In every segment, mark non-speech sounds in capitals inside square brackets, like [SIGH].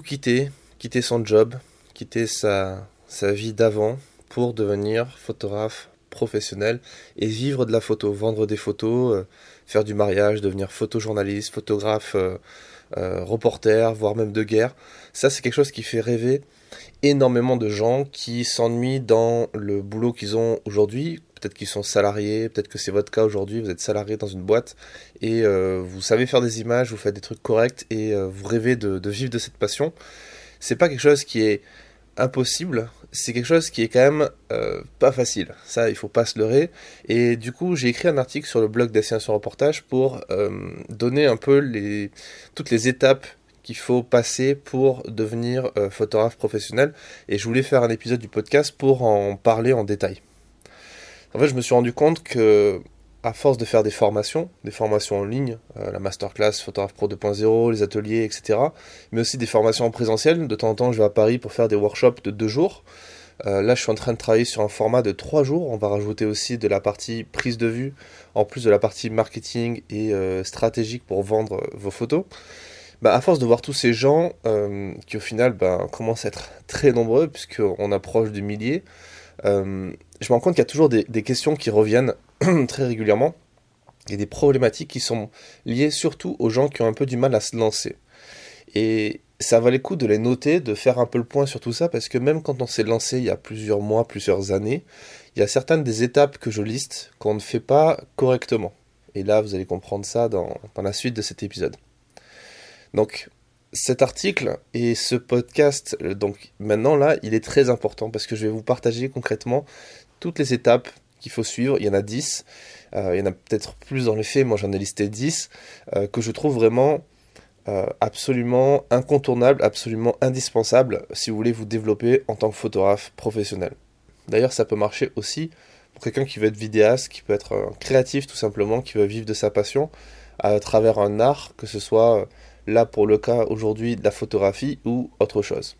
quitter, quitter son job, quitter sa, sa vie d'avant pour devenir photographe professionnel et vivre de la photo, vendre des photos, euh, faire du mariage, devenir photojournaliste, photographe, euh, euh, reporter, voire même de guerre. Ça, c'est quelque chose qui fait rêver énormément de gens qui s'ennuient dans le boulot qu'ils ont aujourd'hui. Peut-être qu'ils sont salariés, peut-être que c'est votre cas aujourd'hui, vous êtes salarié dans une boîte et vous savez faire des images, vous faites des trucs corrects et vous rêvez de, vivre de cette passion. C'est pas quelque chose qui est impossible, c'est quelque chose qui est quand même euh, pas facile. Ça, il faut pas se leurrer. Et du coup, j'ai écrit un article sur le blog Destination Reportage pour euh, donner un peu toutes les étapes qu'il faut passer pour devenir euh, photographe professionnel. Et je voulais faire un épisode du podcast pour en parler en détail. En fait, je me suis rendu compte que à force de faire des formations, des formations en ligne, euh, la masterclass Photographe Pro 2.0, les ateliers, etc., mais aussi des formations en présentiel. De temps en temps, je vais à Paris pour faire des workshops de deux jours. Euh, là, je suis en train de travailler sur un format de trois jours. On va rajouter aussi de la partie prise de vue, en plus de la partie marketing et euh, stratégique pour vendre vos photos. Bah, à force de voir tous ces gens qui, au final, bah, commencent à être très nombreux, puisqu'on approche du millier, je me rends compte qu'il y a toujours des, questions qui reviennent [CLEARS THROAT] très régulièrement. A des problématiques qui sont liées surtout aux gens qui ont un peu du mal à se lancer. Et ça valait le coup de les noter, de faire un peu le point sur tout ça, parce que même quand on s'est lancé il y a plusieurs mois, plusieurs années, il y a certaines des étapes que je liste qu'on ne fait pas correctement. Et là, vous allez comprendre ça dans, dans la suite de cet épisode. Donc, cet article et ce podcast, donc maintenant là, il est très important parce que je vais vous partager concrètement toutes les étapes qu'il faut suivre. Il y en a 10. Euh, il y en a peut-être plus dans les faits. Moi, j'en ai listé 10 euh, que je trouve vraiment euh, absolument incontournable, absolument indispensable si vous voulez vous développer en tant que photographe professionnel. D'ailleurs, ça peut marcher aussi pour quelqu'un qui veut être vidéaste, qui peut être créatif tout simplement, qui veut vivre de sa passion à travers un art, que ce soit là pour le cas aujourd'hui de la photographie ou autre chose.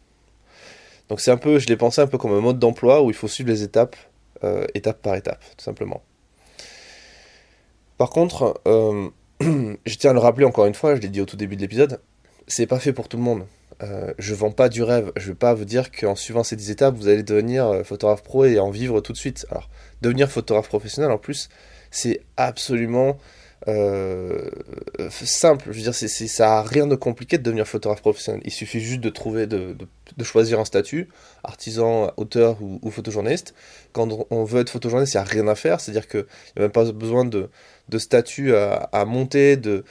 Donc c'est un peu, je l'ai pensé un peu comme un mode d'emploi où il faut suivre les étapes euh, étape par étape, tout simplement. Par contre, euh, [CLEARS THROAT] je tiens à le rappeler encore une fois, je l'ai dit au tout début de l'épisode, c'est pas fait pour tout le monde. Euh, je vends pas du rêve. Je vais pas vous dire qu'en suivant ces 10 étapes, vous allez devenir photographe pro et en vivre tout de suite. Alors, devenir photographe professionnel, en plus, c'est absolument euh, simple. Je veux dire, ça a rien de compliqué de devenir photographe professionnel. Il suffit juste de trouver, de, de, choisir un statut, artisan, auteur ou, photojournaliste. Quand on veut être photojournaliste, il n'y a rien à faire. C'est-à-dire qu'il n'y a même pas besoin de, de statut à, à, monter, de,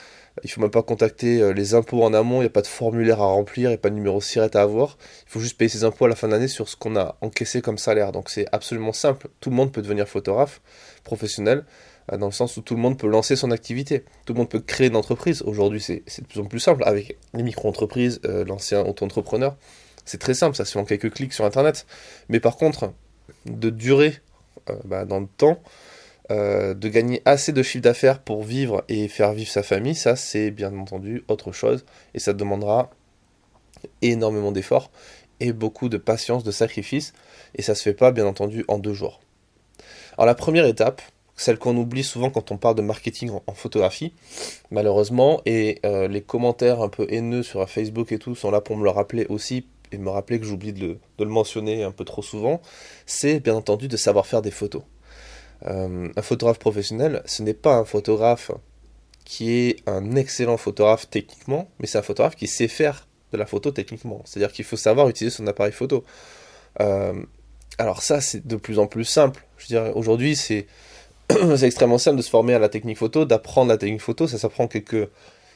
il faut même pas contacter euh, les impôts en amont, il n'y a pas de formulaire à remplir, il n'y a pas de numéro SIRET à avoir. Il faut juste payer ses impôts à la fin de l'année sur ce qu'on a encaissé comme salaire. Donc c'est absolument simple. Tout le monde peut devenir photographe professionnel. Euh, dans le sens où tout le monde peut lancer son activité. Tout le monde peut créer une entreprise. Aujourd'hui, c'est de plus en plus simple avec les micro-entreprises, euh, l'ancien auto-entrepreneur. C'est très simple, ça se fait en quelques clics sur Internet. Mais par contre, de durer euh, bah, dans le temps, de gagner assez de chiffre d'affaires pour vivre et faire vivre sa famille, ça c'est bien entendu autre chose. Et ça demandera énormément d'efforts et beaucoup de patience, de sacrifice. Et ça se fait pas bien entendu en deux jours. Alors la première étape, celle qu'on oublie souvent quand on parle de marketing en, photographie, malheureusement, et euh, les commentaires un peu haineux sur Facebook et tout sont là pour me le rappeler aussi, et me rappeler que j'oublie de, le mentionner un peu trop souvent, c'est bien entendu de savoir faire des photos. Euh, un photographe professionnel, ce n'est pas un photographe qui est un excellent photographe techniquement, mais c'est un photographe qui sait faire de la photo techniquement. C'est-à-dire qu'il faut savoir utiliser son appareil photo. Euh, alors ça, c'est de plus en plus simple. Je veux dire, aujourd'hui, c'est [CLEARS THROAT] c'est extrêmement simple de se former à la technique photo, d'apprendre la technique photo. Ça, s'apprend quelques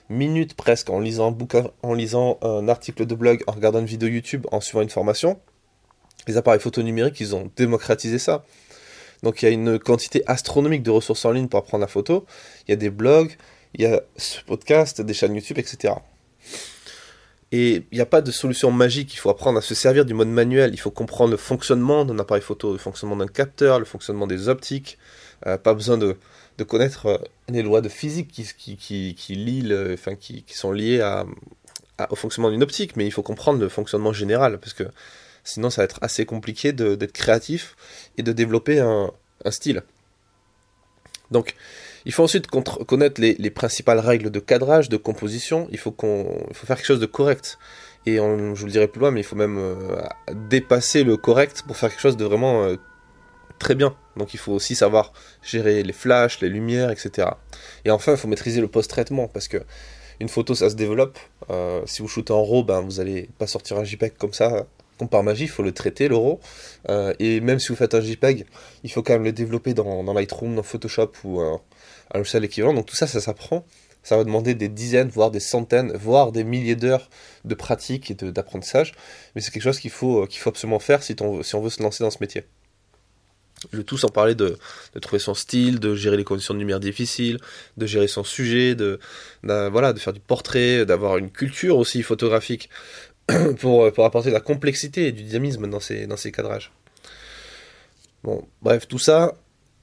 minutes presque en lisant un bouquin, en lisant un article de blog, en regardant une vidéo YouTube, en suivant une formation. Les appareils photo numériques, ils ont démocratisé ça. Donc il y a une quantité astronomique de ressources en ligne pour apprendre la photo. Il y a des blogs, il y a ce podcast, des chaînes YouTube, etc. Et il n'y a pas de solution magique, il faut apprendre à se servir du mode manuel, il faut comprendre le fonctionnement d'un appareil photo, le fonctionnement d'un capteur, le fonctionnement des optiques, pas besoin de, connaître euh, les lois de physique qui, lient enfin, qui, sont liées au fonctionnement d'une optique, mais il faut comprendre le fonctionnement général, parce que sinon ça va être assez compliqué d'être créatif et de développer un, style. Donc, il faut ensuite connaître les, les, principales règles de cadrage, de composition. Il faut, qu'on, il faut faire quelque chose de correct. Et je vous le dirai plus loin, mais il faut même dépasser le correct pour faire quelque chose de vraiment très bien. Donc il faut aussi savoir gérer les flashs, les lumières, etc. Et enfin, il faut maîtriser le post-traitement parce que une photo, ça se développe. si vous shootez en RAW, ben, vous n'allez pas sortir un JPEG comme ça comme par magie, il faut le traiter, l'euro. Euh, et même si vous faites un JPEG, il faut quand même le développer dans, Lightroom, dans Photoshop ou un, logiciel équivalent. Donc tout ça, ça s'apprend. Ça va demander des dizaines, voire des centaines, voire des milliers d'heures de pratique et d'apprentissage. Mais c'est quelque chose qu'il faut, euh, faut absolument faire si si on veut se lancer dans ce métier. Le tout sans parler de, trouver son style, de gérer les conditions de lumière difficiles, de gérer son sujet, de, voilà, de faire du portrait, d'avoir une culture aussi photographique. [CLEARS THROAT] pour, pour apporter de la complexité et du dynamisme dans ces, dans ces cadrages. Bon, bref, tout ça,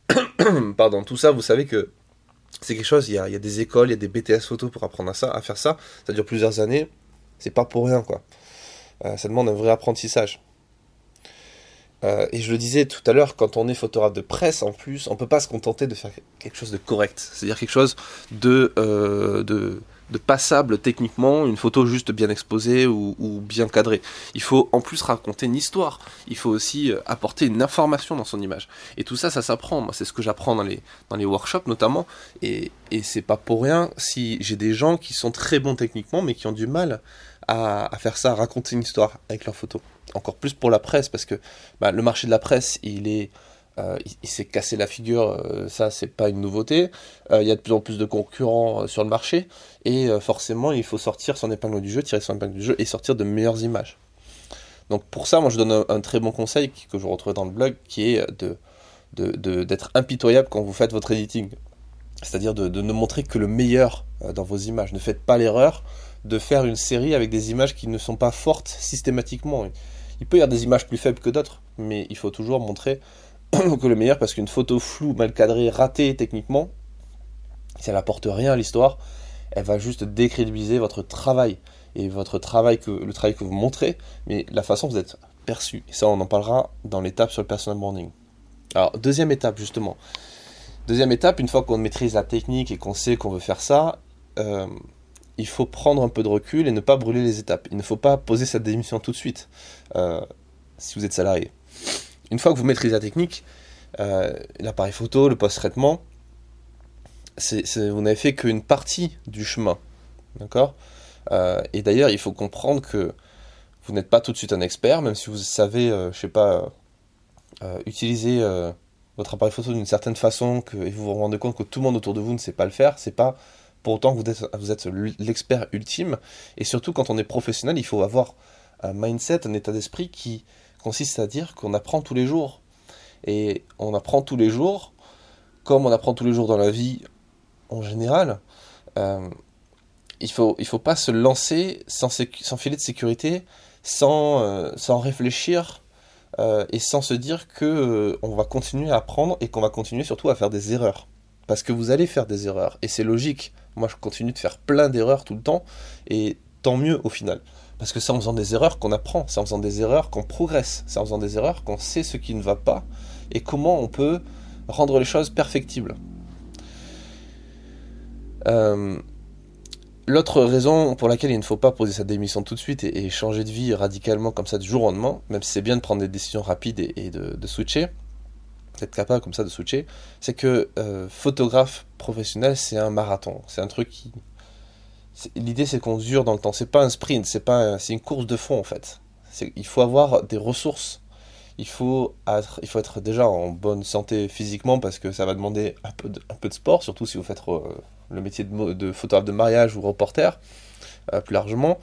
[CLEARS THROAT] pardon, tout ça, vous savez que c'est quelque chose, il y, a, y, a, des écoles, il y a des BTS photo pour apprendre à ça, à faire ça, ça dure plusieurs années, c'est pas pour rien, quoi. Euh, ça demande un vrai apprentissage. Euh, et je le disais tout à l'heure, quand on est photographe de presse, en plus, on peut pas se contenter de faire quelque chose de correct, c'est-à-dire quelque chose de, euh, de de passable techniquement, une photo juste bien exposée ou, bien cadrée. Il faut en plus raconter une histoire. Il faut aussi euh, apporter une information dans son image. Et tout ça, ça s'apprend. Moi, c'est ce que j'apprends dans les, workshops notamment. Et, c'est pas pour rien si j'ai des gens qui sont très bons techniquement, mais qui ont du mal à, faire ça, raconter une histoire avec leurs photos. Encore plus pour la presse, parce que bah, le marché de la presse, il est euh, il, s'est cassé la figure, euh, ça c'est pas une nouveauté. Euh, il y a de plus en plus de concurrents sur le marché et forcément il faut sortir son épingle du jeu, tirer son épingle du jeu et sortir de meilleures images. Donc pour ça, moi je donne un, très bon conseil que je retrouve dans le blog qui est d'être impitoyable quand vous faites votre editing. C'est-à-dire de, ne montrer que le meilleur dans vos images. Ne faites pas l'erreur de faire une série avec des images qui ne sont pas fortes systématiquement. Il peut y avoir des images plus faibles que d'autres, mais il faut toujours montrer [COUGHS] que le meilleur parce qu'une photo floue, mal cadrée, ratée techniquement, si elle apporte rien à l'histoire, elle va juste décrédibiliser votre travail et votre travail que le travail que vous montrez, mais la façon dont vous êtes perçu. Et ça, on en parlera dans l'étape sur le personal branding. Alors, deuxième étape justement. Deuxième étape, une fois qu'on maîtrise la technique et qu'on sait qu'on veut faire ça, euh, il faut prendre un peu de recul et ne pas brûler les étapes. Il ne faut pas poser sa démission tout de suite euh, si vous êtes salarié. Une fois que vous maîtrisez la technique, euh, l'appareil photo, le post-traitement, vous n'avez fait qu'une partie du chemin. D'accord? Euh, Et d'ailleurs, il faut comprendre que vous n'êtes pas tout de suite un expert, même si vous savez, je euh, je sais pas, utiliser votre appareil photo d'une certaine façon que, et vous vous rendez compte que tout le monde autour de vous ne sait pas le faire, c'est pas pour autant que vous êtes l'expert ultime. Et surtout, quand on est professionnel, il faut avoir un mindset, un état d'esprit qui consiste à dire qu'on apprend tous les jours. Et on apprend tous les jours, comme on apprend tous les jours dans la vie en général. Euh, il faut, il faut pas se lancer sans, filet de sécurité, sans, euh, réfléchir euh, et sans se dire que on va continuer à apprendre et qu'on va continuer surtout à faire des erreurs. Parce que vous allez faire des erreurs et c'est logique. Moi, je continue de faire plein d'erreurs tout le temps et tant mieux au final. Parce que c'est en faisant des erreurs qu'on apprend, c'est en faisant des erreurs qu'on progresse, c'est en faisant des erreurs qu'on sait ce qui ne va pas et comment on peut rendre les choses perfectibles. Euh, l'autre raison pour laquelle il ne faut pas poser sa démission tout de suite et, changer de vie radicalement comme ça du jour au lendemain, même si c'est bien de prendre des décisions rapides et, de, switcher, d'être capable comme ça de switcher, c'est que euh, photographe professionnel, c'est un marathon. C'est un truc qui, L'idée, c'est qu'on dure dans le temps. C'est pas un sprint, c'est pas, c'est une course de fond en fait. Il faut avoir des ressources. Il faut, être, déjà en bonne santé physiquement parce que ça va demander un peu de, un sport, surtout si vous faites euh, le métier de, de, photographe de mariage ou reporter, euh, plus largement.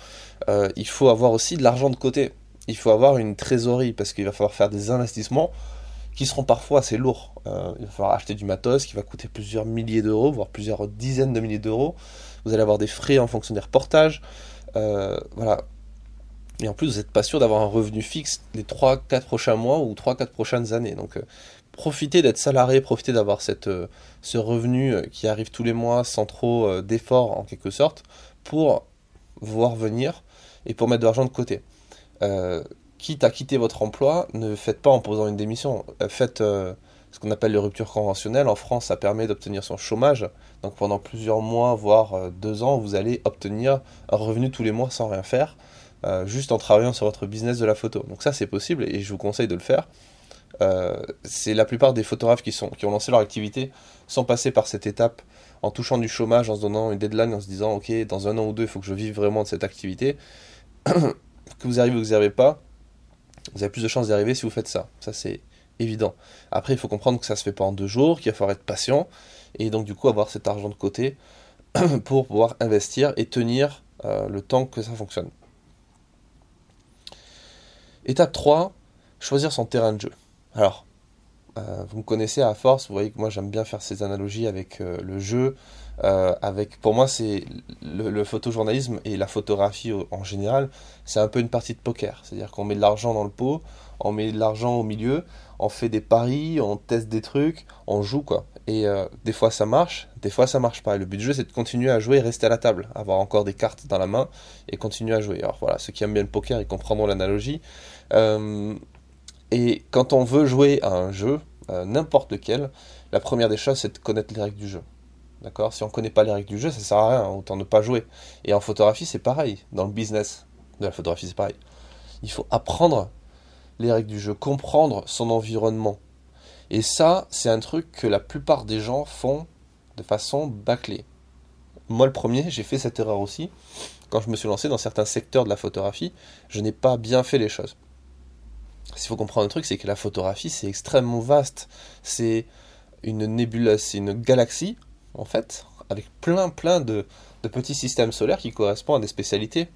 Euh, il faut avoir aussi de l'argent de côté. Il faut avoir une trésorerie parce qu'il va falloir faire des investissements qui seront parfois assez lourds. il va falloir acheter du matos qui va coûter plusieurs milliers d'euros, voire plusieurs dizaines de milliers d'euros vous allez avoir des frais en fonction des reportages. Euh, voilà. Et en plus, vous n'êtes pas sûr d'avoir un revenu fixe les 3-4 prochains mois ou 3-4 prochaines années. Donc, euh, profitez d'être salarié, profitez d'avoir euh, ce revenu qui arrive tous les mois sans trop d'efforts en quelque sorte pour voir venir et pour mettre de l'argent de côté. quitte à quitter votre emploi, ne faites pas en posant une démission. faites ce qu'on appelle les ruptures conventionnelles. En France, ça permet d'obtenir son chômage. Donc pendant plusieurs mois, voire euh, deux ans, vous allez obtenir un revenu tous les mois sans rien faire. euh, juste en travaillant sur votre business de la photo. Donc ça c'est possible et je vous conseille de le faire. Euh, c'est la plupart des photographes qui, ont lancé leur activité sans passer par cette étape en touchant du chômage, en se donnant une deadline, en se disant ok dans un an ou deux il faut que je vive vraiment de cette activité. [COUGHS] que vous arrivez ou que vous n'y arrivez pas, vous avez plus de chances d'y arriver si vous faites ça. Ça c'est évident. Après il faut comprendre que ça se fait pas en deux jours, qu'il va falloir être patient et donc du coup avoir cet argent de côté [CLEARS THROAT] pour pouvoir investir et tenir euh, le temps que ça fonctionne. Étape 3, choisir son terrain de jeu. Alors, euh, vous me connaissez à force, vous voyez que moi j'aime bien faire ces analogies avec euh, le jeu. pour moi, c'est le, photojournalisme et la photographie en général, c'est un peu une partie de poker. C'est-à-dire qu'on met de l'argent dans le pot, on met de l'argent au milieu, on fait des paris, on teste des trucs, on joue quoi. Et euh, des fois ça marche, des fois ça marche pas. Et le but du jeu c'est de continuer à jouer et rester à la table, avoir encore des cartes dans la main et continuer à jouer. Alors voilà, ceux qui aiment bien le poker ils comprendront l'analogie. Euh, et quand on veut jouer à un jeu, euh, n'importe lequel, la première des choses c'est de connaître les règles du jeu. D'accord? Si on connaît pas les règles du jeu, ça sert à rien, autant ne pas jouer. Et en photographie c'est pareil, dans le business de la photographie c'est pareil. Il faut apprendre les règles du jeu, comprendre son environnement. Et ça, c'est un truc que la plupart des gens font de façon bâclée. Moi, le premier, j'ai fait cette erreur aussi. Quand je me suis lancé dans certains secteurs de la photographie, je n'ai pas bien fait les choses. S'il faut comprendre un truc, c'est que la photographie, c'est extrêmement vaste. C'est une nébuleuse, c'est une galaxie, en fait, avec plein, plein de, petits systèmes solaires qui correspondent à des spécialités.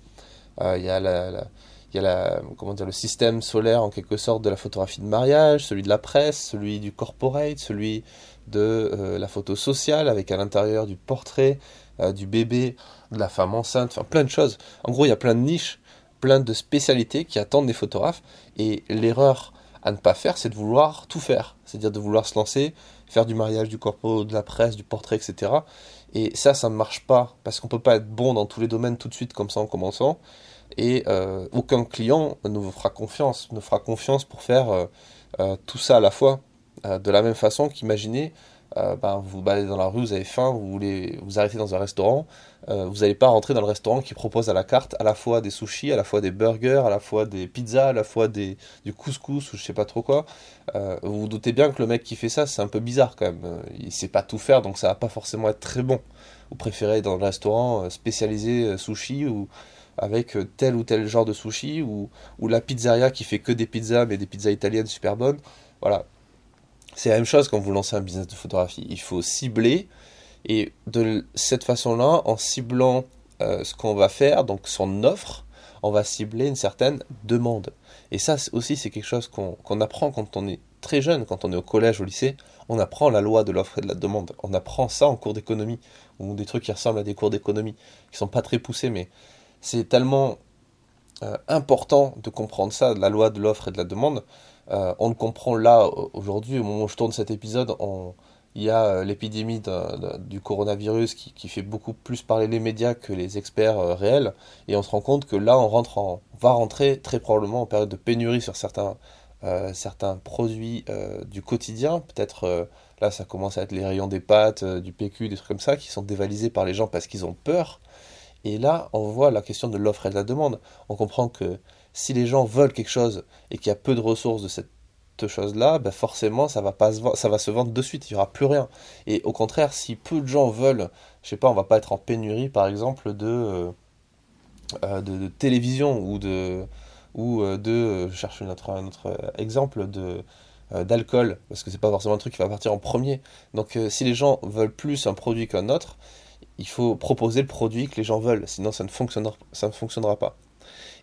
Euh, il y a la, il y a la, le système solaire en quelque sorte de la photographie de mariage, celui de la presse, celui du corporate, celui de euh, la photo sociale avec à l'intérieur du portrait, euh, du bébé, de la femme enceinte, enfin plein de choses. En gros, il y a plein de niches, plein de spécialités qui attendent des photographes et l'erreur à ne pas faire, c'est de vouloir tout faire, c'est-à-dire de vouloir se lancer, faire du mariage, du corpo, de la presse, du portrait, etc. Et ça, ça ne marche pas parce qu'on peut pas être bon dans tous les domaines tout de suite comme ça en commençant et euh, aucun client ne vous fera confiance, ne fera confiance pour faire euh, euh, tout ça à la fois. de la même façon qu'imaginez, ben, vous baladez dans la rue, vous avez faim, vous voulez vous arrêter dans un restaurant, vous n'allez pas rentrer dans le restaurant qui propose à la carte à la fois des sushis, à la fois des burgers, à la fois des pizzas, à la fois des, du couscous ou je sais pas trop quoi. vous vous doutez bien que le mec qui fait ça, c'est un peu bizarre quand même. Il sait pas tout faire, donc ça va pas forcément être très bon. Vous préférez dans le restaurant spécialisé sushi ou avec euh, tel ou tel genre de sushi, ou, la pizzeria qui fait que des pizzas, mais des pizzas italiennes super bonnes. Voilà. C'est la même chose quand vous lancez un business de photographie. Il faut cibler, et de cette façon-là, en ciblant euh, ce qu'on va faire, donc son offre, on va cibler une certaine demande. Et ça aussi, c'est quelque chose qu'on apprend quand on est très jeune, quand on est au collège, au lycée, on apprend la loi de l'offre et de la demande. On apprend ça en cours d'économie, ou des trucs qui ressemblent à des cours d'économie, qui sont pas très poussés, mais c'est tellement euh, important de comprendre ça, la loi de l'offre et de la demande. Euh, on le comprend là, aujourd'hui, au moment où je tourne cet épisode, il y a euh, l'épidémie du coronavirus qui, fait beaucoup plus parler les médias que les experts réels. Et on se rend compte que là, on, rentre en, va rentrer très probablement en période de pénurie sur certains, certains produits du quotidien. Peut-être là, ça commence à être les rayons des pâtes, du PQ, des trucs comme ça, qui sont dévalisés par les gens parce qu'ils ont peur. Et là, on voit la question de l'offre et de la demande. On comprend que si les gens veulent quelque chose et qu'il y a peu de ressources de cette chose-là, ben forcément, ça va, pas se ça va se vendre de suite, il n'y aura plus rien. Et au contraire, si peu de gens veulent, je sais pas, on va pas être en pénurie, par exemple, de, euh, euh, de, télévision ou de, ou euh, de, je cherche notre, autre exemple, de d'alcool, parce que c'est pas forcément un truc qui va partir en premier. Donc si les gens veulent plus un produit qu'un autre, il faut proposer le produit que les gens veulent, sinon ça ne fonctionnera, ça ne fonctionnera pas.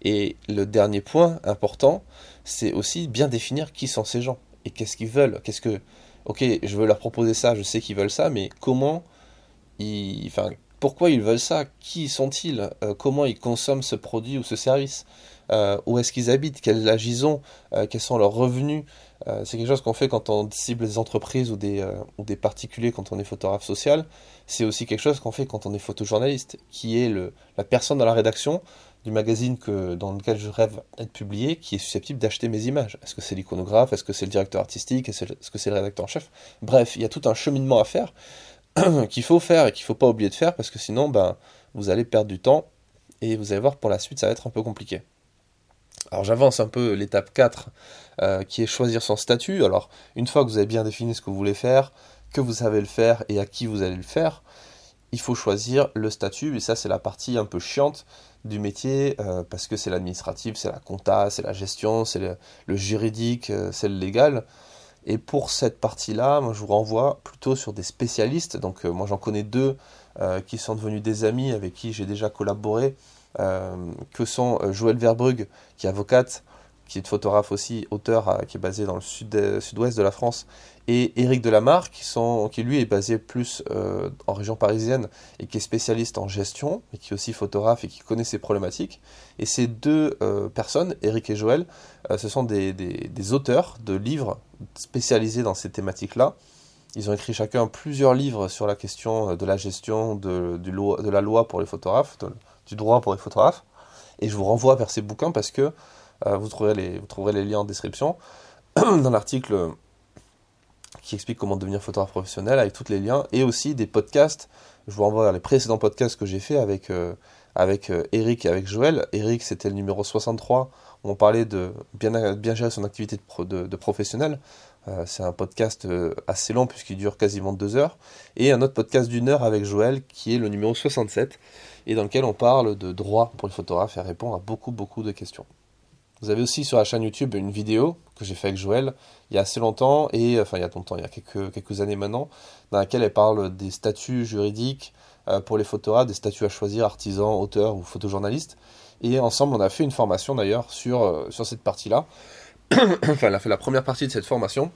Et le dernier point important, c'est aussi bien définir qui sont ces gens et qu'est-ce qu'ils veulent. Qu'est-ce que, ok, je veux leur proposer ça, je sais qu'ils veulent ça, mais comment ils, enfin, pourquoi ils veulent ça? Qui sont-ils? Euh, Comment ils consomment ce produit ou ce service? Euh, Où est-ce qu'ils habitent? Quel âge ils ont? Euh, Quels sont leurs revenus? C'est quelque chose qu'on fait quand on cible des entreprises ou des, ou des particuliers quand on est photographe social c'est aussi quelque chose qu'on fait quand on est photojournaliste, qui est la personne dans la rédaction du magazine dans lequel je rêve d'être publié, qui est susceptible d'acheter mes images. Est-ce que c'est l'iconographe? Est-ce que c'est le directeur artistique? Est-ce que c'est le rédacteur en chef? Bref, il y a tout un cheminement à faire [CLEARS THROAT] qu'il faut faire et qu'il ne faut pas oublier de faire parce que sinon, ben, vous allez perdre du temps et vous allez voir pour la suite, ça va être un peu compliqué. Alors j'avance un peu l'étape 4 euh, qui est choisir son statut. Alors une fois que vous avez bien défini ce que vous voulez faire, que vous savez le faire et à qui vous allez le faire, il faut choisir le statut. Et ça c'est la partie un peu chiante du métier euh, parce que c'est l'administratif, c'est la compta, c'est la gestion, c'est le, juridique, euh, c'est le légal. Et pour cette partie-là, moi je vous renvoie plutôt sur des spécialistes. Donc moi j'en connais deux qui sont devenus des amis avec qui j'ai déjà collaboré que sont euh, Joël Verbrugge, qui est avocate, qui est photographe aussi, auteur, euh, qui est basé dans le sud, sud-ouest de la France, et Éric Delamarre, qui, qui lui est basé plus en région parisienne et qui est spécialiste en gestion, et qui est aussi photographe et qui connaît ces problématiques. Et ces deux personnes, Éric et Joël, ce sont des, auteurs de livres spécialisés dans ces thématiques-là. Ils ont écrit chacun plusieurs livres sur la question de la gestion de la loi pour les photographes, du droit pour les photographes. Et je vous renvoie vers ces bouquins parce que euh, vous, trouverez les, vous trouverez les liens en description [CLEARS THROAT] dans l'article qui explique comment devenir photographe professionnel avec tous les liens et aussi des podcasts. Je vous renvoie vers les précédents podcasts que j'ai fait avec, euh, avec euh, Eric et avec Joël. Eric, c'était le numéro 63 où on parlait de bien, bien gérer son activité de, de, professionnel. c'est un podcast assez long puisqu'il dure quasiment deux heures. Et un autre podcast d'une heure avec Joël qui est le numéro 67 et dans lequel on parle de droit pour les photographes et répond à beaucoup beaucoup de questions. Vous avez aussi sur la chaîne YouTube une vidéo que j'ai fait avec Joël il y a assez longtemps, et enfin il y a longtemps, il y a quelques, quelques années maintenant, dans laquelle elle parle des statuts juridiques euh, pour les photographes, des statuts à choisir, artisans, auteurs ou photojournalistes. Et ensemble, on a fait une formation d'ailleurs sur, euh, sur cette partie-là. [COUGHS] enfin, elle a fait la première partie de cette formation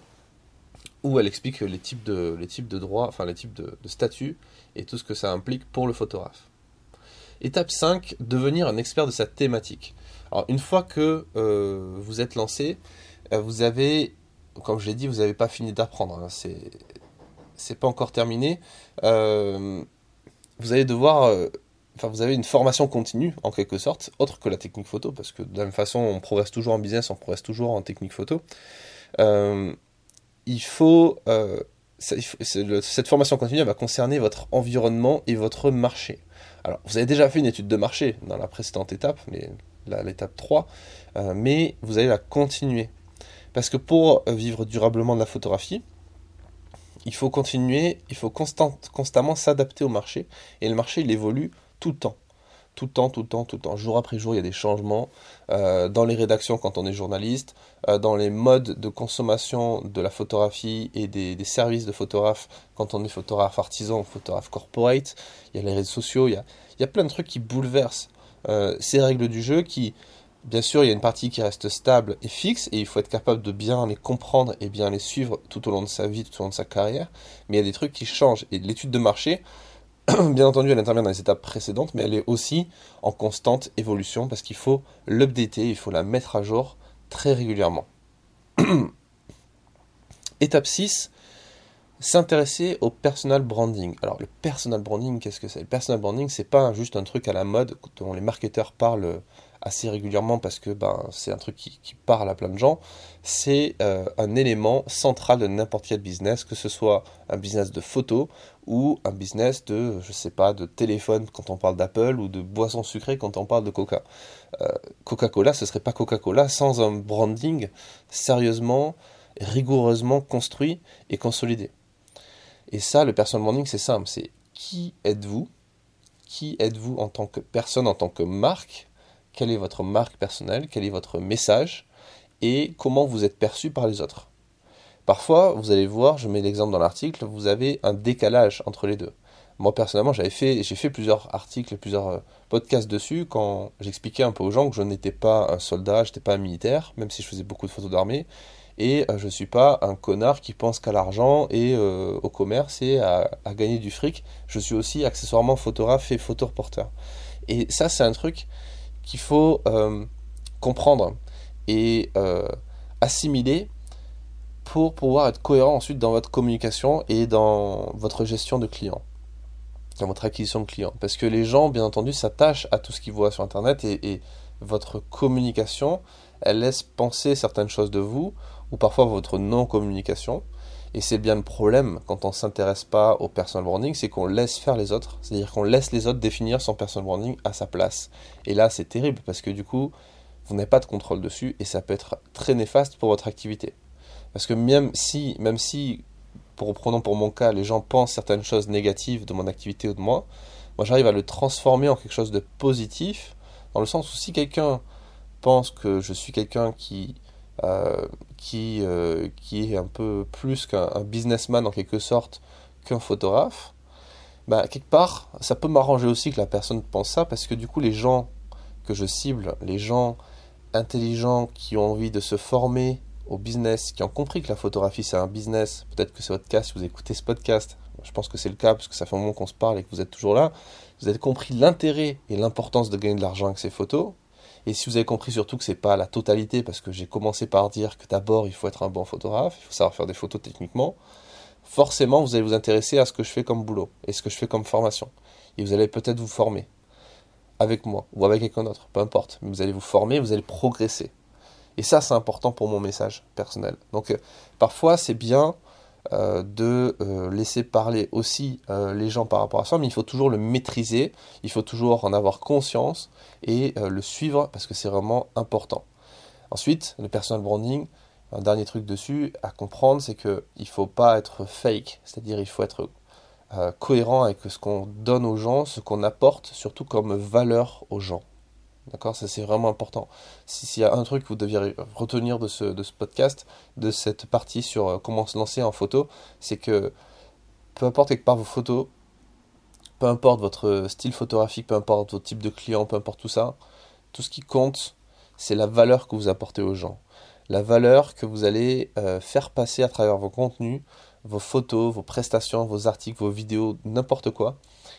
où elle explique les types de, les types de droits, enfin les types de statuts et tout ce que ça implique pour le photographe. Étape 5, devenir un expert de sa thématique. Alors une fois que euh, vous êtes lancé, euh, vous avez, comme je l'ai dit, vous n'avez pas fini d'apprendre. Hein, c'est, c'est pas encore terminé. Euh, vous allez devoir, vous avez une formation continue en quelque sorte, autre que la technique photo, parce que de la même façon on progresse toujours en business, on progresse toujours en technique photo. il faut cette formation continue va concerner votre environnement et votre marché. Alors, vous avez déjà fait une étude de marché dans la précédente étape, mais l'étape 3, euh, mais vous allez la continuer. Parce que pour vivre durablement de la photographie, il faut continuer, il faut constamment s'adapter au marché, et le marché, il évolue tout le temps tout le temps, tout le temps, tout le temps. Jour après jour, il y a des changements euh, dans les rédactions quand on est journaliste, euh, dans les modes de consommation de la photographie et des, services de photographe quand on est photographe artisan ou photographe corporate. Il y a les réseaux sociaux, il y a, il y a plein de trucs qui bouleversent euh, ces règles du jeu qui, bien sûr, il y a une partie qui reste stable et fixe et il faut être capable de bien les comprendre et bien les suivre tout au long de sa vie, tout au long de sa carrière. Mais il y a des trucs qui changent et l'étude de marché, [CLEARS THROAT] bien entendu, elle intervient dans les étapes précédentes, mais elle est aussi en constante évolution parce qu'il faut l'updater, il faut la mettre à jour très régulièrement. [CLEARS THROAT] Étape 6, s'intéresser au personal branding. Alors le personal branding, qu'est-ce que c'est? Le personal branding, c'est pas juste un truc à la mode dont les marketeurs parlent assez régulièrement parce que ben, c'est un truc qui, parle à plein de gens, c'est euh, un élément central de n'importe quel business, que ce soit un business de photo ou un business de, je sais pas, de téléphone quand on parle d'Apple ou de boisson sucrée quand on parle de Coca. Euh, Coca-Cola, ce serait pas Coca-Cola sans un branding sérieusement, rigoureusement construit et consolidé. Et ça, le personal branding, c'est simple, c'est qui êtes-vous? Qui êtes-vous en tant que personne, en tant que marque? Quelle est votre marque personnelle, quel est votre message et comment vous êtes perçu par les autres. Parfois, vous allez voir, je mets l'exemple dans l'article, vous avez un décalage entre les deux. Moi personnellement, j'avais fait, j'ai fait plusieurs articles, plusieurs euh, podcasts dessus quand j'expliquais un peu aux gens que je n'étais pas un soldat, je n'étais pas un militaire, même si je faisais beaucoup de photos d'armée, et euh, je ne suis pas un connard qui pense qu'à l'argent et euh, au commerce et à, à, gagner du fric. Je suis aussi accessoirement photographe et photoreporteur. Et ça, c'est un truc qu'il faut euh, comprendre et euh, assimiler pour pouvoir être cohérent ensuite dans votre communication et dans votre gestion de clients, dans votre acquisition de clients. Parce que les gens, bien entendu, s'attachent à tout ce qu'ils voient sur Internet et, et, votre communication, elle laisse penser certaines choses de vous, ou parfois votre non-communication. Et c'est bien le problème quand on ne s'intéresse pas au personal branding, c'est qu'on laisse faire les autres. C'est-à-dire qu'on laisse les autres définir son personal branding à sa place. Et là, c'est terrible parce que du coup, vous n'avez pas de contrôle dessus et ça peut être très néfaste pour votre activité. Parce que même si, même si pour, prenons pour mon cas, les gens pensent certaines choses négatives de mon activité ou de moi, moi j'arrive à le transformer en quelque chose de positif, dans le sens où si quelqu'un pense que je suis quelqu'un qui, qui, euh, qui est un peu plus qu'un businessman en quelque sorte qu'un photographe, bah, quelque part, ça peut m'arranger aussi que la personne pense ça, parce que du coup, les gens que je cible, les gens intelligents qui ont envie de se former au business, qui ont compris que la photographie c'est un business, peut-être que c'est votre cas si vous écoutez ce podcast, je pense que c'est le cas parce que ça fait un moment qu'on se parle et que vous êtes toujours là, vous avez compris l'intérêt et l'importance de gagner de l'argent avec ces photos, et si vous avez compris surtout que c'est pas la totalité, parce que j'ai commencé par dire que d'abord il faut être un bon photographe, il faut savoir faire des photos techniquement, forcément vous allez vous intéresser à ce que je fais comme boulot et ce que je fais comme formation. Et vous allez peut-être vous former avec moi ou avec quelqu'un d'autre, peu importe. Mais vous allez vous former, vous allez progresser. Et ça, c'est important pour mon message personnel. Donc, euh, parfois, c'est bien euh, de euh, laisser parler aussi les gens par rapport à ça, mais il faut toujours le maîtriser, il faut toujours en avoir conscience et le suivre parce que c'est vraiment important. Ensuite, le personal branding, un dernier truc dessus à comprendre, c'est qu'il ne faut pas être fake, c'est-à-dire il faut être euh, cohérent avec ce qu'on donne aux gens, ce qu'on apporte, surtout comme valeur aux gens. D'accord Ça, c'est vraiment important. S'il y a un truc que vous deviez retenir de ce, podcast, de cette partie sur euh, comment se lancer en photo, c'est que peu importe quelque part vos photos, peu importe votre style photographique, peu importe votre type de client, peu importe tout ça, tout ce qui compte, c'est la valeur que vous apportez aux gens. La valeur que vous allez euh, faire passer à travers vos contenus, vos photos, vos prestations, vos articles, vos vidéos, n'importe quoi,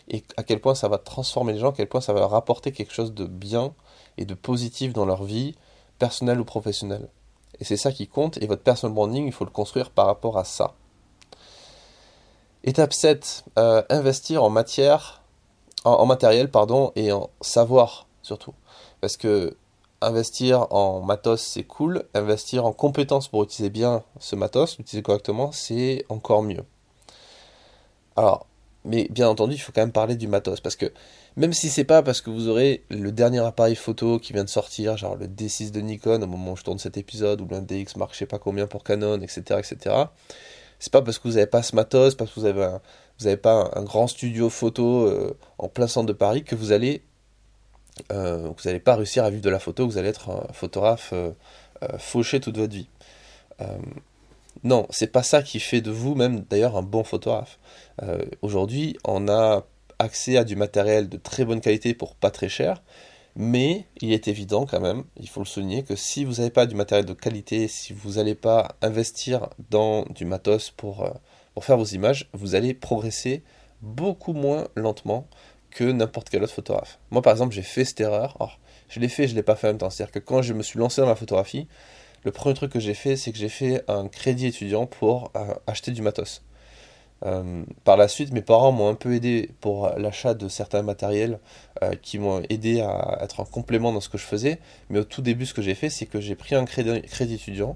et à quel point ça va transformer les gens, à quel point ça va leur apporter quelque chose de bien et de positif dans leur vie, personnelle ou professionnelle. Et c'est ça qui compte, et votre personal branding, il faut le construire par rapport à ça. Étape 7, euh, investir en matière, en matériel, pardon, et en savoir surtout. Parce que investir en matos, c'est cool. Investir en compétences pour utiliser bien ce matos, l'utiliser correctement, c'est encore mieux. Alors, mais bien entendu, il faut quand même parler du matos parce que même si c'est pas parce que vous aurez le dernier appareil photo qui vient de sortir, genre le D6 de Nikon au moment où je tourne cet épisode, ou le DX marque je sais pas combien pour Canon, etc., etc. C'est pas parce que vous n'avez pas ce matos, parce que vous avez n'avez pas un, grand studio photo euh, en plein centre de Paris que vous allez euh, vous n'allez pas réussir à vivre de la photo, vous allez être un photographe euh, euh, fauché toute votre vie. non, c'est pas ça qui fait de vous même d'ailleurs un bon photographe. Aujourd'hui, on a accès à du matériel de très bonne qualité pour pas très cher, mais il est évident quand même, il faut le souligner, que si vous n'avez pas du matériel de qualité, si vous n'allez pas investir dans du matos pour, pour faire vos images, vous allez progresser beaucoup moins lentement que n'importe quel autre photographe. Moi, par exemple, j'ai fait cette erreur. Je l'ai fait je ne l'ai pas fait en même temps. C'est-à-dire que quand je me suis lancé dans la photographie, le premier truc que j'ai fait, c'est que j'ai fait un crédit étudiant pour euh, acheter du matos. Euh, par la suite, mes parents m'ont un peu aidé pour l'achat de certains matériels euh, qui m'ont aidé à être en complément dans ce que je faisais. Mais au tout début, ce que j'ai fait, c'est que j'ai pris un crédit, crédit étudiant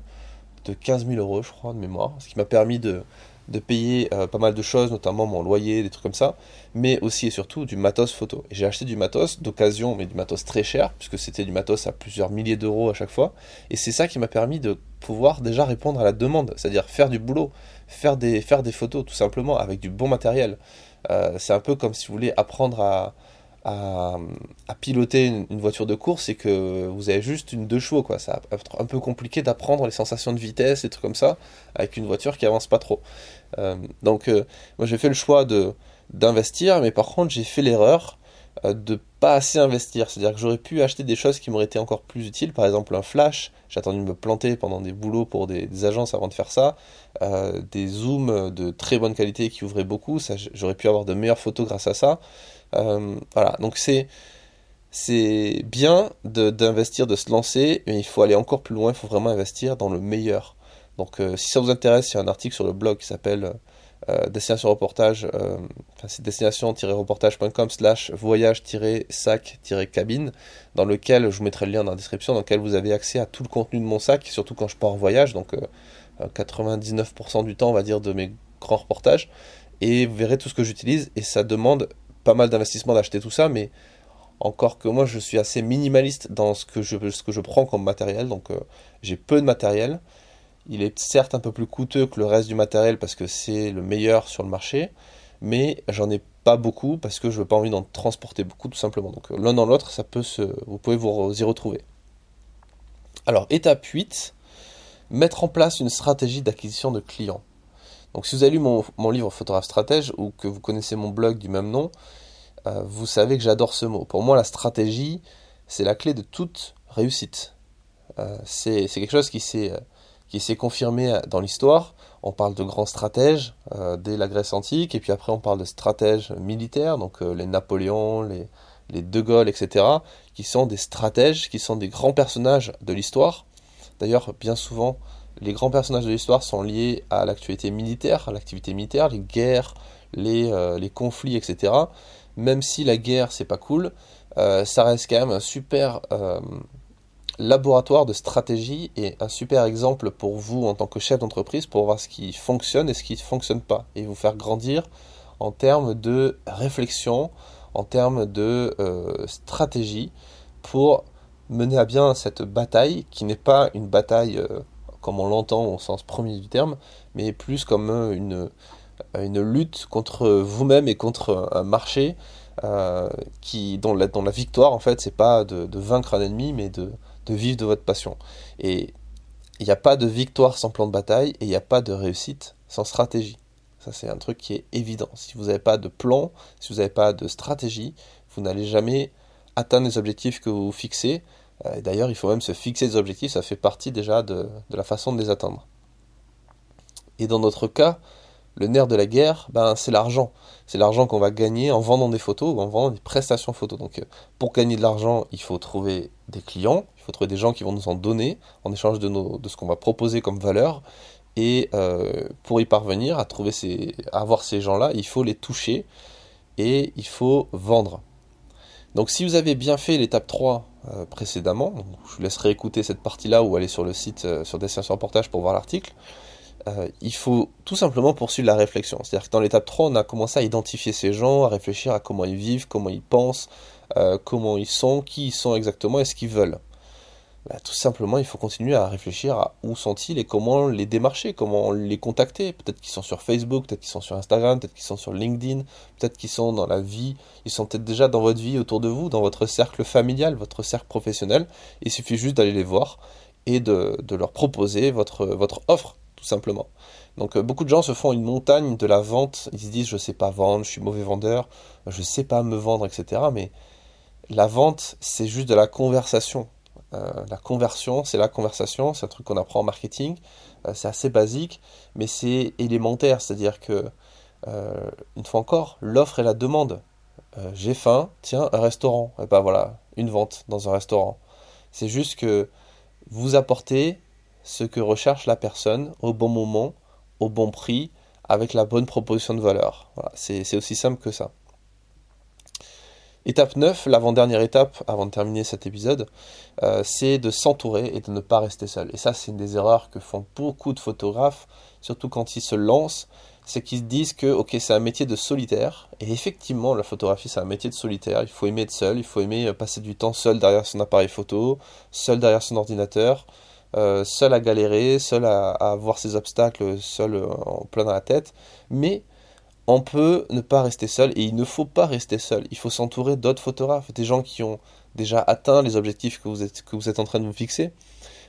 de 15 000 euros, je crois, de mémoire, ce qui m'a permis de, de payer euh, pas mal de choses, notamment mon loyer, des trucs comme ça, mais aussi et surtout du matos photo. J'ai acheté du matos d'occasion, mais du matos très cher, puisque c'était du matos à plusieurs milliers d'euros à chaque fois. Et c'est ça qui m'a permis de pouvoir déjà répondre à la demande, c'est-à-dire faire du boulot, faire des, faire des photos tout simplement avec du bon matériel. Euh, c'est un peu comme si vous voulez apprendre à, à, piloter une, voiture de course et que vous avez juste une deux chevaux, quoi. Ça va être un peu compliqué d'apprendre les sensations de vitesse et trucs comme ça avec une voiture qui avance pas trop. Euh, donc, euh, moi j'ai fait le choix de d'investir, mais par contre j'ai fait l'erreur euh, de pas assez investir. C'est-à-dire que j'aurais pu acheter des choses qui m'auraient été encore plus utiles, par exemple un flash. J'ai attendu de me planter pendant des boulots pour des, agences avant de faire ça. des zooms de très bonne qualité qui ouvraient beaucoup. J'aurais pu avoir de meilleures photos grâce à ça. Voilà, donc c'est c'est bien d'investir, de, se lancer, mais il faut aller encore plus loin, il faut vraiment investir dans le meilleur. Donc euh, si ça vous intéresse, il y a un article sur le blog qui s'appelle euh, Destination Reportage, enfin c'est destination-reportage.com slash voyage-sac-cabine, dans lequel je vous mettrai le lien dans la description, dans lequel vous avez accès à tout le contenu de mon sac, surtout quand je pars en voyage, donc 99% du temps on va dire de mes grands reportages, et vous verrez tout ce que j'utilise, et ça demande pas mal d'investissement d'acheter tout ça, mais Encore que moi, je suis assez minimaliste dans ce que je, prends comme matériel. Donc, euh, j'ai peu de matériel. Il est certes un peu plus coûteux que le reste du matériel parce que c'est le meilleur sur le marché. Mais j'en ai pas beaucoup parce que je veux pas envie d'en transporter beaucoup tout simplement. Donc, euh, l'un dans l'autre, ça peut se, vous pouvez vous y retrouver. Alors, étape 8, mettre en place une stratégie d'acquisition de clients. Donc si vous avez lu mon, livre Photographe Stratège ou que vous connaissez mon blog du même nom, euh, vous savez que j'adore ce mot. Pour moi, la stratégie, c'est la clé de toute réussite. Euh, c'est quelque chose qui s'est qui confirmé dans l'histoire. On parle de grands stratèges dès la Grèce antique, et puis après on parle de stratèges militaires, donc les Napoléons, les, les De Gaulle, etc., qui sont des stratèges, qui sont des grands personnages de l'histoire. D'ailleurs, bien souvent, les grands personnages de l'histoire sont liés à l'actualité militaire, à l'activité militaire, les guerres, les, euh, les, conflits, etc. Même si la guerre, c'est pas cool, euh, ça reste quand même un super euh, laboratoire de stratégie et un super exemple pour vous en tant que chef d'entreprise pour voir ce qui fonctionne et ce qui ne fonctionne pas et vous faire grandir en termes de réflexion, en termes de stratégie pour mener à bien cette bataille qui n'est pas une bataille comme on l'entend au sens premier du terme, mais plus comme une, une lutte contre vous-même et contre un marché euh, qui, dont, la, la victoire, en fait, c'est pas de, vaincre un ennemi, mais de, de vivre de votre passion. Et il n'y a pas de victoire sans plan de bataille et il n'y a pas de réussite sans stratégie. Ça, c'est un truc qui est évident. Si vous n'avez pas de plan, si vous n'avez pas de stratégie, vous n'allez jamais atteindre les objectifs que vous fixez euh, d'ailleurs, il faut même se fixer des objectifs, ça fait partie déjà de, la façon de les atteindre. Et dans notre cas, le nerf de la guerre, ben, c'est l'argent. C'est l'argent qu'on va gagner en vendant des photos ou en vendant des prestations photos. Donc euh, pour gagner de l'argent, il faut trouver des clients, trouver des gens qui vont nous en donner en échange de, de ce qu'on va proposer comme valeur. Et euh, pour y parvenir, à, trouver ces, avoir ces gens-là, il faut les toucher et il faut vendre. Donc si vous avez bien fait l'étape 3 euh, précédemment, je vous laisserai écouter cette partie-là ou aller sur le site euh, sur Destination Reportage pour voir l'article, il faut tout simplement poursuivre la réflexion. C'est-à-dire que dans l'étape 3, on a commencé à identifier ces gens, à réfléchir à comment ils vivent, comment ils pensent, comment ils sont, qui ils sont exactement et ce qu'ils veulent. Bah, tout simplement, il faut continuer à réfléchir à où sont-ils et comment les démarcher, comment les contacter. Peut-être qu'ils sont sur Facebook, peut-être qu'ils sont sur Instagram, peut-être qu'ils sont sur LinkedIn, peut-être qu'ils sont dans la vie, ils sont peut-être déjà dans votre vie autour de vous, dans votre cercle familial, votre cercle professionnel. Il suffit juste d'aller les voir et de, leur proposer votre, votre offre, tout simplement. Donc euh, beaucoup de gens se font une montagne de la vente, ils se disent je sais pas vendre, je suis mauvais vendeur, je sais pas me vendre, etc. Mais la vente, c'est juste de la conversation euh, la conversion, c'est la conversation, c'est un truc qu'on apprend en marketing, euh, c'est assez basique, mais c'est élémentaire, c'est-à-dire que, euh, une fois encore, l'offre et la demande. J'ai faim, tiens, un restaurant, et ben voilà, une vente dans un restaurant. C'est juste que vous apportez ce que recherche la personne au bon moment, au bon prix, avec la bonne proposition de valeur. c'est aussi simple que ça. Étape 9, l'avant-dernière étape avant de terminer cet épisode, euh, c'est de s'entourer et de ne pas rester seul. Et ça, c'est une des erreurs que font beaucoup de photographes, surtout quand ils se lancent, c'est qu'ils disent que c'est un métier de solitaire. Et effectivement, la photographie c'est un métier de solitaire. Il faut aimer être seul, il faut aimer euh, passer du temps seul derrière son appareil photo, seul derrière son ordinateur, euh, seul à galérer, seul à, à, voir ses obstacles, seul en plein dans la tête. Mais on peut ne pas rester seul et il ne faut pas rester seul. Il faut s'entourer d'autres photographes, des gens qui ont déjà atteint les objectifs que vous êtes, en train de vous fixer.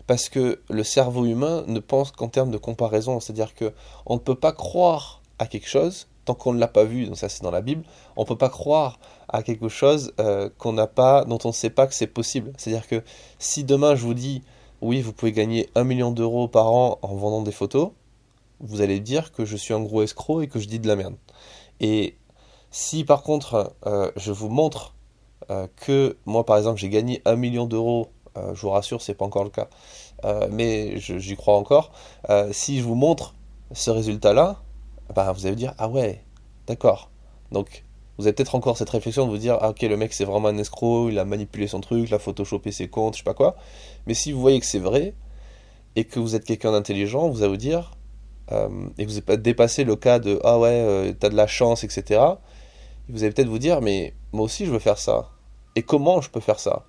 Parce que le cerveau humain ne pense qu'en termes de comparaison. C'est-à-dire que on ne peut pas croire à quelque chose tant qu'on ne l'a pas vu. Donc ça c'est dans la Bible. On ne peut pas croire à quelque chose euh, qu'on n'a pas, dont on ne sait pas que c'est possible. C'est-à-dire que si demain je vous dis oui vous pouvez gagner un million d'euros par an en vendant des photos, vous allez dire que je suis un gros escroc et que je dis de la merde. Et si par contre euh, je vous montre euh, que moi par exemple j'ai gagné un million d'euros, euh, je vous rassure c'est pas encore le cas, mais j'y crois encore, si je vous montre ce résultat-là, bah, vous allez dire ah ouais, d'accord. Donc vous avez peut-être encore cette réflexion de vous dire ah ok le mec c'est vraiment un escroc, il a manipulé son truc, il a photoshopé ses comptes, je sais pas quoi. Mais si vous voyez que c'est vrai et que vous êtes quelqu'un d'intelligent, vous allez vous dire et vous dépassé le cas de ah ouais, euh, t'as de la chance, etc. vous allez peut-être vous dire, mais moi aussi je veux faire ça. Et comment je peux faire ça?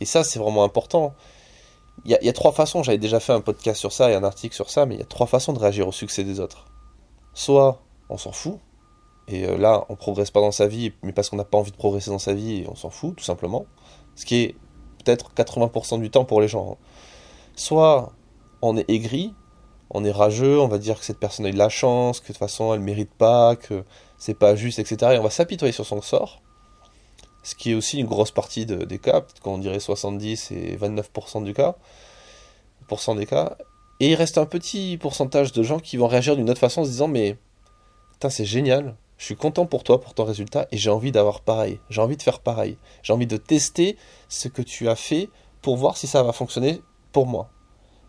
Et ça, c'est vraiment important. Il y, a, trois façons, j'avais déjà fait un podcast sur ça et un article sur ça, mais il y a trois façons de réagir au succès des autres. Soit on s'en fout, et euh, là on progresse pas dans sa vie, mais parce qu'on n'a pas envie de progresser dans sa vie, on s'en fout tout simplement. Ce qui est peut-être 80% du temps pour les gens. Hein. Soit on est aigri, on est rageux, on va dire que cette personne a eu de la chance, que de toute façon elle mérite pas, que c'est pas juste, etc. Et on va s'apitoyer sur son sort, ce qui est aussi une grosse partie des cas, peut-être qu'on dirait 70 et 29% du cas, des cas. Et il reste un petit pourcentage de gens qui vont réagir d'une autre façon en se disant mais putain c'est génial, je suis content pour toi, pour ton résultat, et j'ai envie d'avoir pareil, j'ai envie de faire pareil, j'ai envie de tester ce que tu as fait pour voir si ça va fonctionner pour moi.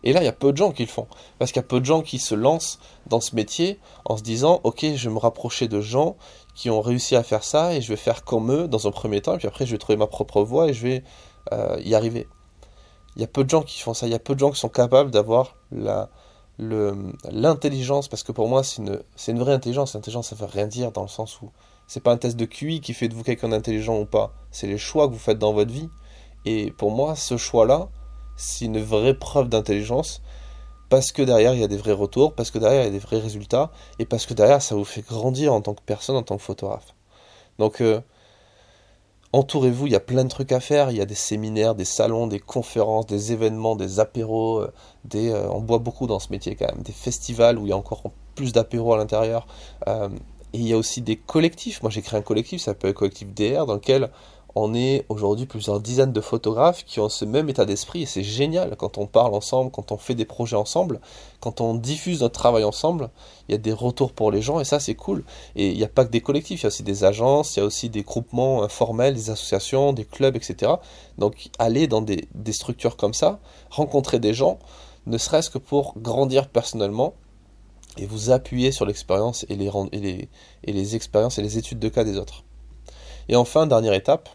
Et là, il y a peu de gens qui le font. Parce qu'il y a peu de gens qui se lancent dans ce métier en se disant, ok, je vais me rapprocher de gens qui ont réussi à faire ça et je vais faire comme eux dans un premier temps, et puis après, je vais trouver ma propre voie et je vais euh, y arriver. Il y a peu de gens qui font ça. Il y a peu de gens qui sont capables d'avoir la, l'intelligence, parce que pour moi, c'est une, une vraie intelligence. L'intelligence, ça veut rien dire dans le sens où c'est pas un test de QI qui fait de vous quelqu'un d'intelligent ou pas. C'est les choix que vous faites dans votre vie. Et pour moi, ce choix-là, c'est une vraie preuve d'intelligence parce que derrière il y a des vrais retours, parce que derrière il y a des vrais résultats, et parce que derrière ça vous fait grandir en tant que personne, en tant que photographe. Donc euh, entourez-vous, il y a plein de trucs à faire, il y a des séminaires, des salons, des conférences, des événements, des apéros, euh, euh, on boit beaucoup dans ce métier quand même, des festivals où il y a encore plus d'apéros à l'intérieur. et il y a aussi des collectifs, moi j'ai créé un collectif, ça s'appelle le collectif DR, dans lequel on est aujourd'hui plusieurs dizaines de photographes qui ont ce même état d'esprit et c'est génial quand on parle ensemble, quand on fait des projets ensemble, quand on diffuse notre travail ensemble, il y a des retours pour les gens et ça c'est cool. Et il n'y a pas que des collectifs, il y a aussi des agences, il y a aussi des groupements informels, des associations, des clubs, etc. Donc aller dans des, structures comme ça, rencontrer des gens, ne serait-ce que pour grandir personnellement et vous appuyer sur l'expérience et les, expériences et les études de cas des autres. Et enfin, dernière étape,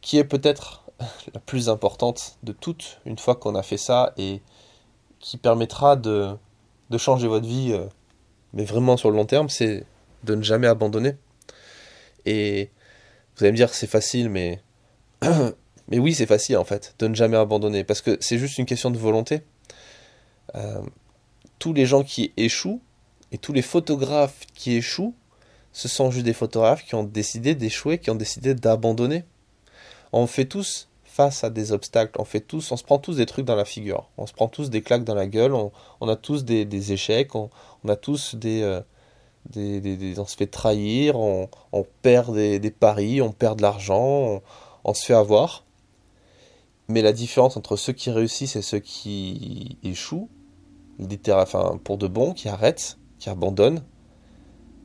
qui est peut-être [LAUGHS] la plus importante de toutes, une fois qu'on a fait ça, et qui permettra de, changer votre vie, euh, mais vraiment sur le long terme, c'est de ne jamais abandonner. Et vous allez me dire c'est facile, mais [CLEARS THROAT] mais oui c'est facile en fait de ne jamais abandonner parce que c'est juste une question de volonté. Euh, tous les gens qui échouent et tous les photographes qui échouent, ce sont juste des photographes qui ont décidé d'échouer, qui ont décidé d'abandonner on fait tous face à des obstacles, on fait tous, on se prend tous des trucs dans la figure, on se prend tous des claques dans la gueule, on, a tous des, échecs, on, a tous euh, des, on se fait trahir, on, perd des, paris, on perd de l'argent, on, se fait avoir. Mais la différence entre ceux qui réussissent et ceux qui échouent, pour de bon, qui arrêtent, qui abandonnent,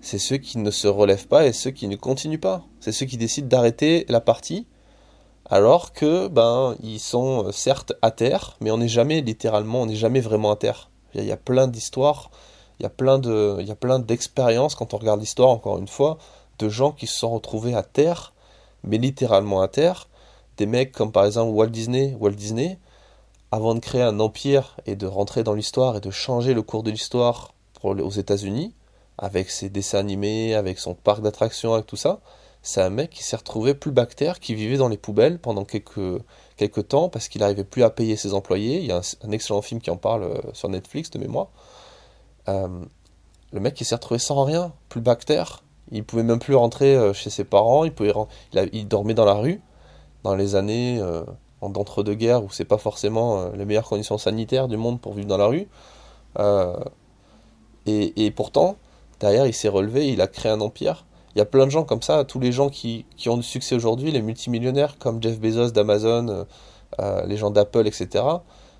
c'est ceux qui ne se relèvent pas et ceux qui ne continuent pas. C'est ceux qui décident d'arrêter la partie alors que ben ils sont euh, certes à terre, mais on n'est jamais littéralement, on n'est jamais vraiment à terre. Il y a, plein d'histoires, il y a plein de, il y a plein d'expériences quand on regarde l'histoire encore une fois, de gens qui se sont retrouvés à terre, mais littéralement à terre. Des mecs comme par exemple Walt Disney, Walt Disney, avant de créer un empire et de rentrer dans l'histoire et de changer le cours de l'histoire aux États-Unis, avec ses dessins animés, avec son parc d'attractions, avec tout ça, c'est un mec qui s'est retrouvé plus bactère, qui vivait dans les poubelles pendant quelques, quelques temps parce qu'il n'arrivait plus à payer ses employés. Il y a un, excellent film qui en parle euh, sur Netflix de mémoire. Euh, le mec qui s'est retrouvé sans rien, plus bactère. Il pouvait même plus rentrer euh, chez ses parents, il, pouvait, il, dormait dans la rue dans les années d'entre-deux-guerres où c'est pas forcément les meilleures conditions sanitaires du monde pour vivre dans la rue. Et pourtant, derrière, il s'est relevé, il a créé un empire il y a plein de gens comme ça, tous les gens qui, ont du succès aujourd'hui, les multimillionnaires comme Jeff Bezos d'Amazon, euh, euh, les gens d'Apple, etc.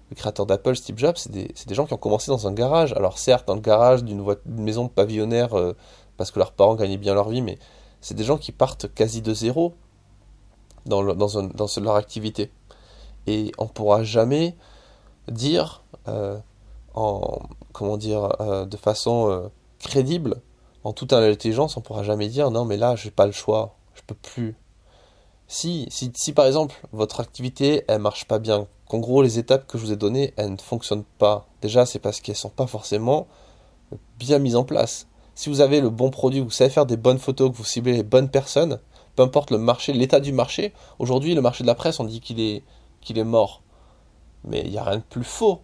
Le créateur d'Apple, Steve Jobs, c'est des, gens qui ont commencé dans un garage. Alors certes, dans le garage d'une maison pavillonnaire euh, parce que leurs parents gagnaient bien leur vie, mais c'est des gens qui partent quasi de zéro dans, leur activité. Et on ne pourra jamais dire, en, comment dire, de façon crédible en toute intelligence, on pourra jamais dire non, mais là, j'ai pas le choix, je peux plus. Si, si, par exemple votre activité elle marche pas bien, qu'en gros les étapes que je vous ai données elles ne fonctionnent pas, déjà c'est parce qu'elles sont pas forcément bien mises en place. Si vous avez le bon produit, vous savez faire des bonnes photos, que vous ciblez les bonnes personnes, peu importe le marché, l'état du marché. Aujourd'hui, le marché de la presse, on dit qu'il est, qu'il est mort. Mais il n'y a rien de plus faux.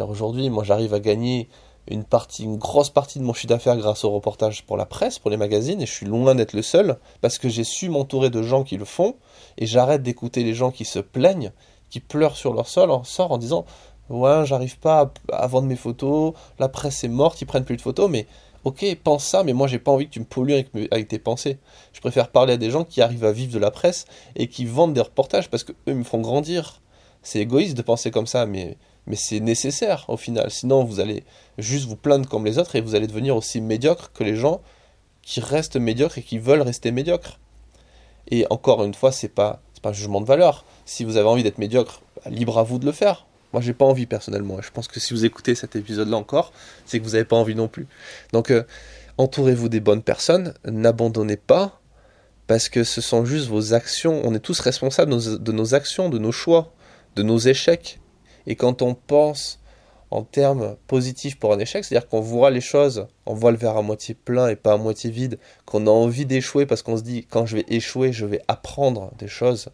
aujourd'hui, moi, j'arrive à gagner une partie, une grosse partie de mon chiffre d'affaires grâce au reportage pour la presse, pour les magazines, et je suis loin d'être le seul, parce que j'ai su m'entourer de gens qui le font, et j'arrête d'écouter les gens qui se plaignent, qui pleurent sur leur sol, en sort en disant Ouais, j'arrive pas à, vendre mes photos, la presse est morte, ils prennent plus de photos, mais ok, pense ça, mais moi j'ai pas envie que tu me pollues avec, avec, tes pensées. Je préfère parler à des gens qui arrivent à vivre de la presse et qui vendent des reportages parce qu'eux me font grandir. C'est égoïste de penser comme ça, mais mais c'est nécessaire au final. Sinon, vous allez juste vous plaindre comme les autres et vous allez devenir aussi médiocre que les gens qui restent médiocres et qui veulent rester médiocres. Et encore une fois, c'est pas pas un jugement de valeur. Si vous avez envie d'être médiocre, bah, libre à vous de le faire. Moi, j'ai pas envie personnellement. Je pense que si vous écoutez cet épisode-là encore, c'est que vous n'avez pas envie non plus. Donc, euh, entourez-vous des bonnes personnes. N'abandonnez pas parce que ce sont juste vos actions. On est tous responsables de nos actions, de nos choix, de nos échecs. Et quand on pense en termes positifs pour un échec, c'est-à-dire qu'on voit les choses, on voit le verre à moitié plein et pas à moitié vide, qu'on a envie d'échouer parce qu'on se dit quand je vais échouer, je vais apprendre des choses.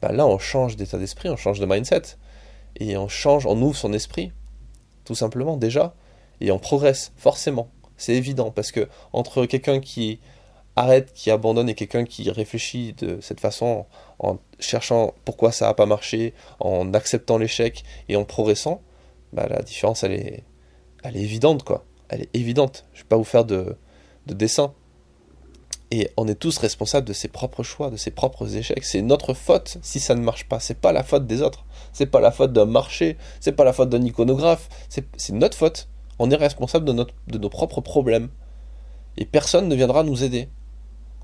Ben là, on change d'état d'esprit, on change de mindset et on change, on ouvre son esprit, tout simplement déjà, et on progresse forcément. C'est évident parce que entre quelqu'un qui arrête, qui abandonne et quelqu'un qui réfléchit de cette façon en cherchant pourquoi ça n'a pas marché, en acceptant l'échec et en progressant, bah, la différence elle est, elle est évidente quoi. Elle est évidente. Je ne vais pas vous faire de, de dessin. Et on est tous responsables de ses propres choix, de ses propres échecs. C'est notre faute si ça ne marche pas. C'est pas la faute des autres. C'est pas la faute d'un marché. C'est pas la faute d'un iconographe. C'est notre faute. On est responsable de, notre, de nos propres problèmes. Et personne ne viendra nous aider.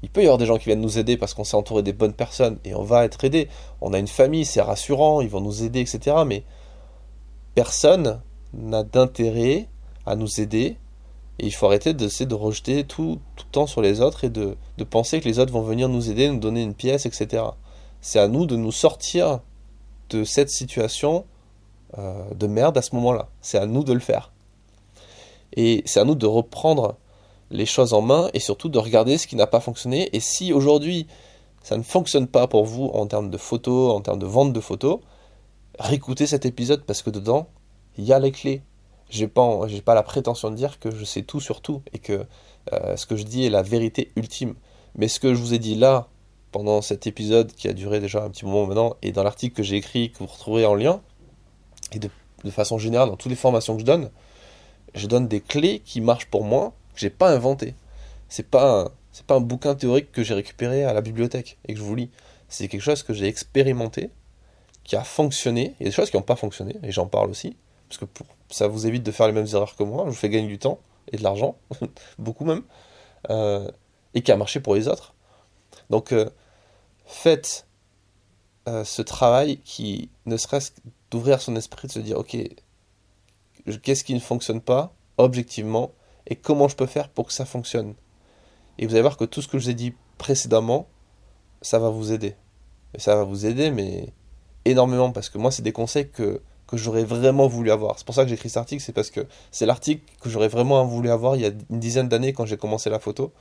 Il peut y avoir des gens qui viennent nous aider parce qu'on s'est entouré des bonnes personnes et on va être aidé. On a une famille, c'est rassurant, ils vont nous aider, etc. Mais personne n'a d'intérêt à nous aider et il faut arrêter d'essayer de rejeter tout, tout le temps sur les autres et de, penser que les autres vont venir nous aider, nous donner une pièce, etc. C'est à nous de nous sortir de cette situation euh, de merde à ce moment-là. C'est à nous de le faire. Et c'est à nous de reprendre les choses en main et surtout de regarder ce qui n'a pas fonctionné. Et si aujourd'hui ça ne fonctionne pas pour vous en termes de photos, en termes de vente de photos, réécoutez cet épisode parce que dedans, il y a les clés. J'ai pas, j'ai pas la prétention de dire que je sais tout sur tout et que euh, ce que je dis est la vérité ultime. Mais ce que je vous ai dit là, pendant cet épisode qui a duré déjà un petit moment maintenant, et dans l'article que j'ai écrit, que vous retrouverez en lien, et de, façon générale dans toutes les formations que je donne, je donne des clés qui marchent pour moi, j'ai pas inventé. C'est pas c'est pas un bouquin théorique que j'ai récupéré à la bibliothèque et que je vous lis. C'est quelque chose que j'ai expérimenté, qui a fonctionné. Il y a des choses qui n'ont pas fonctionné et j'en parle aussi parce que pour, ça vous évite de faire les mêmes erreurs que moi. Je vous fais gagner du temps et de l'argent, [LAUGHS] beaucoup même, euh, et qui a marché pour les autres. Donc euh, faites euh, ce travail qui ne serait-ce d'ouvrir son esprit, de se dire ok, qu'est-ce qui ne fonctionne pas objectivement et comment je peux faire pour que ça fonctionne. Et vous allez voir que tout ce que je vous ai dit précédemment, ça va vous aider. Et ça va vous aider, mais énormément, parce que moi, c'est des conseils que, que j'aurais vraiment voulu avoir. C'est pour ça que j'ai écrit cet article, c'est parce que c'est l'article que j'aurais vraiment voulu avoir il y a une dizaine d'années quand j'ai commencé la photo,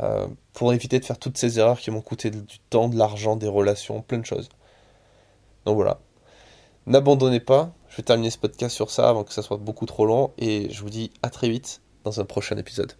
euh, pour éviter de faire toutes ces erreurs qui m'ont coûté du temps, de l'argent, des relations, plein de choses. Donc voilà. N'abandonnez pas, je vais terminer ce podcast sur ça avant que ça soit beaucoup trop long, et je vous dis à très vite dans un prochain épisode.